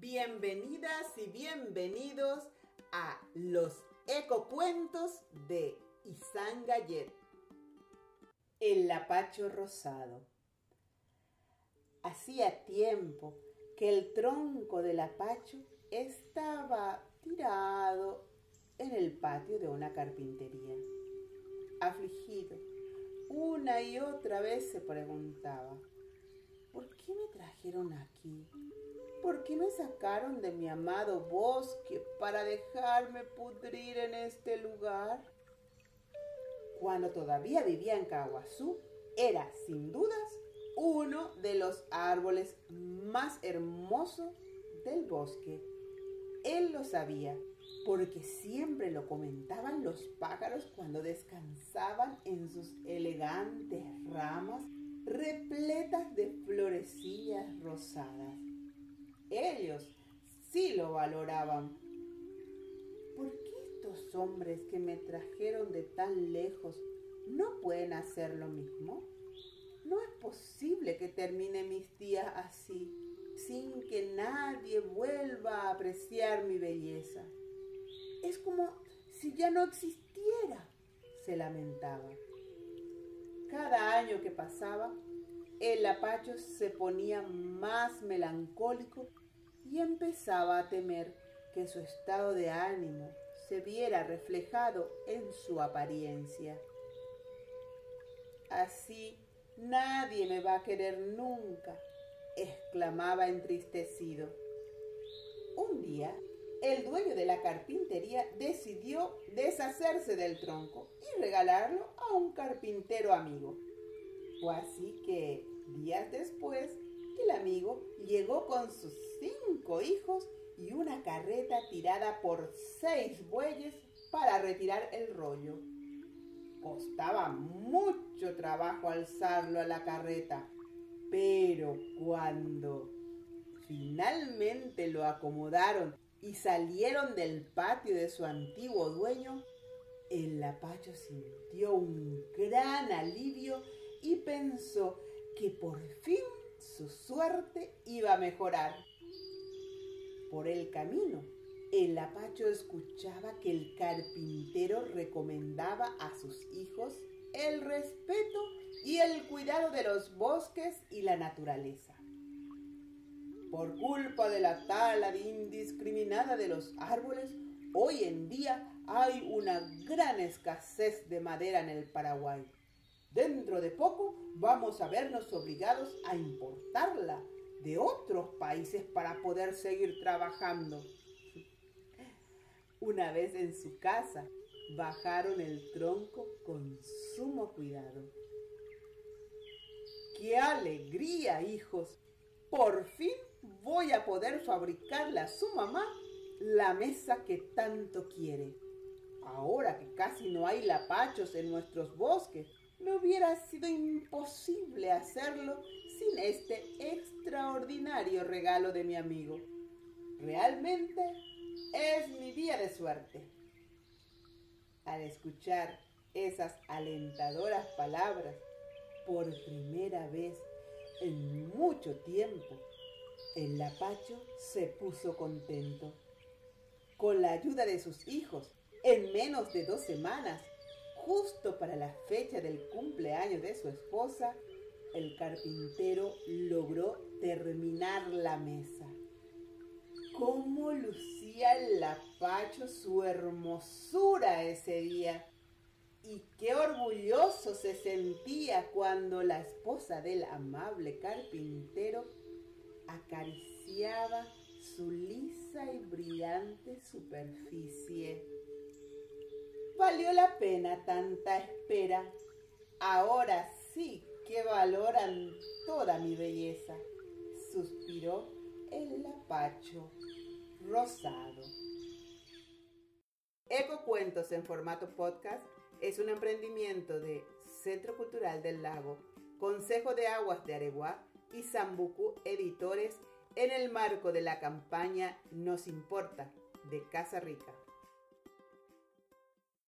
Bienvenidas y bienvenidos a los ecocuentos de Isan Gallet. El lapacho rosado. Hacía tiempo que el tronco del lapacho estaba tirado en el patio de una carpintería. Afligido, una y otra vez se preguntaba, ¿por qué me trajeron aquí? ¿Por qué me sacaron de mi amado bosque para dejarme pudrir en este lugar? Cuando todavía vivía en Caguazú, era sin dudas uno de los árboles más hermosos del bosque. Él lo sabía porque siempre lo comentaban los pájaros cuando descansaban en sus elegantes ramas repletas de florecillas rosadas. Ellos sí lo valoraban. ¿Por qué estos hombres que me trajeron de tan lejos no pueden hacer lo mismo? No es posible que termine mis días así, sin que nadie vuelva a apreciar mi belleza. Es como si ya no existiera, se lamentaba. Cada año que pasaba, el lapacho se ponía más melancólico y empezaba a temer que su estado de ánimo se viera reflejado en su apariencia. Así nadie me va a querer nunca, exclamaba entristecido. Un día, el dueño de la carpintería decidió deshacerse del tronco y regalarlo a un carpintero amigo. Fue así que, días después, el amigo llegó con sus cinco hijos y una carreta tirada por seis bueyes para retirar el rollo. Costaba mucho trabajo alzarlo a la carreta, pero cuando finalmente lo acomodaron y salieron del patio de su antiguo dueño, el lapacho sintió un gran alivio y pensó que por fin su suerte iba a mejorar. Por el camino, el lapacho escuchaba que el carpintero recomendaba a sus hijos el respeto y el cuidado de los bosques y la naturaleza. Por culpa de la tala indiscriminada de los árboles, hoy en día hay una gran escasez de madera en el Paraguay. Dentro de poco vamos a vernos obligados a importarla de otros países para poder seguir trabajando. Una vez en su casa, bajaron el tronco con sumo cuidado. ¡Qué alegría, hijos! Por fin voy a poder fabricarle a su mamá la mesa que tanto quiere. Ahora que casi no hay lapachos en nuestros bosques, me hubiera sido imposible hacerlo sin este extraordinario regalo de mi amigo. Realmente es mi día de suerte. Al escuchar esas alentadoras palabras, por primera vez en mucho tiempo, el lapacho se puso contento. Con la ayuda de sus hijos, en menos de dos semanas, Justo para la fecha del cumpleaños de su esposa, el carpintero logró terminar la mesa. ¿Cómo lucía el lapacho su hermosura ese día? Y qué orgulloso se sentía cuando la esposa del amable carpintero acariciaba su lisa y brillante superficie. Valió la pena tanta espera. Ahora sí que valoran toda mi belleza, suspiró el lapacho rosado. Eco Cuentos en formato podcast es un emprendimiento de Centro Cultural del Lago, Consejo de Aguas de Areguá y Zambucu Editores en el marco de la campaña Nos Importa de Casa Rica.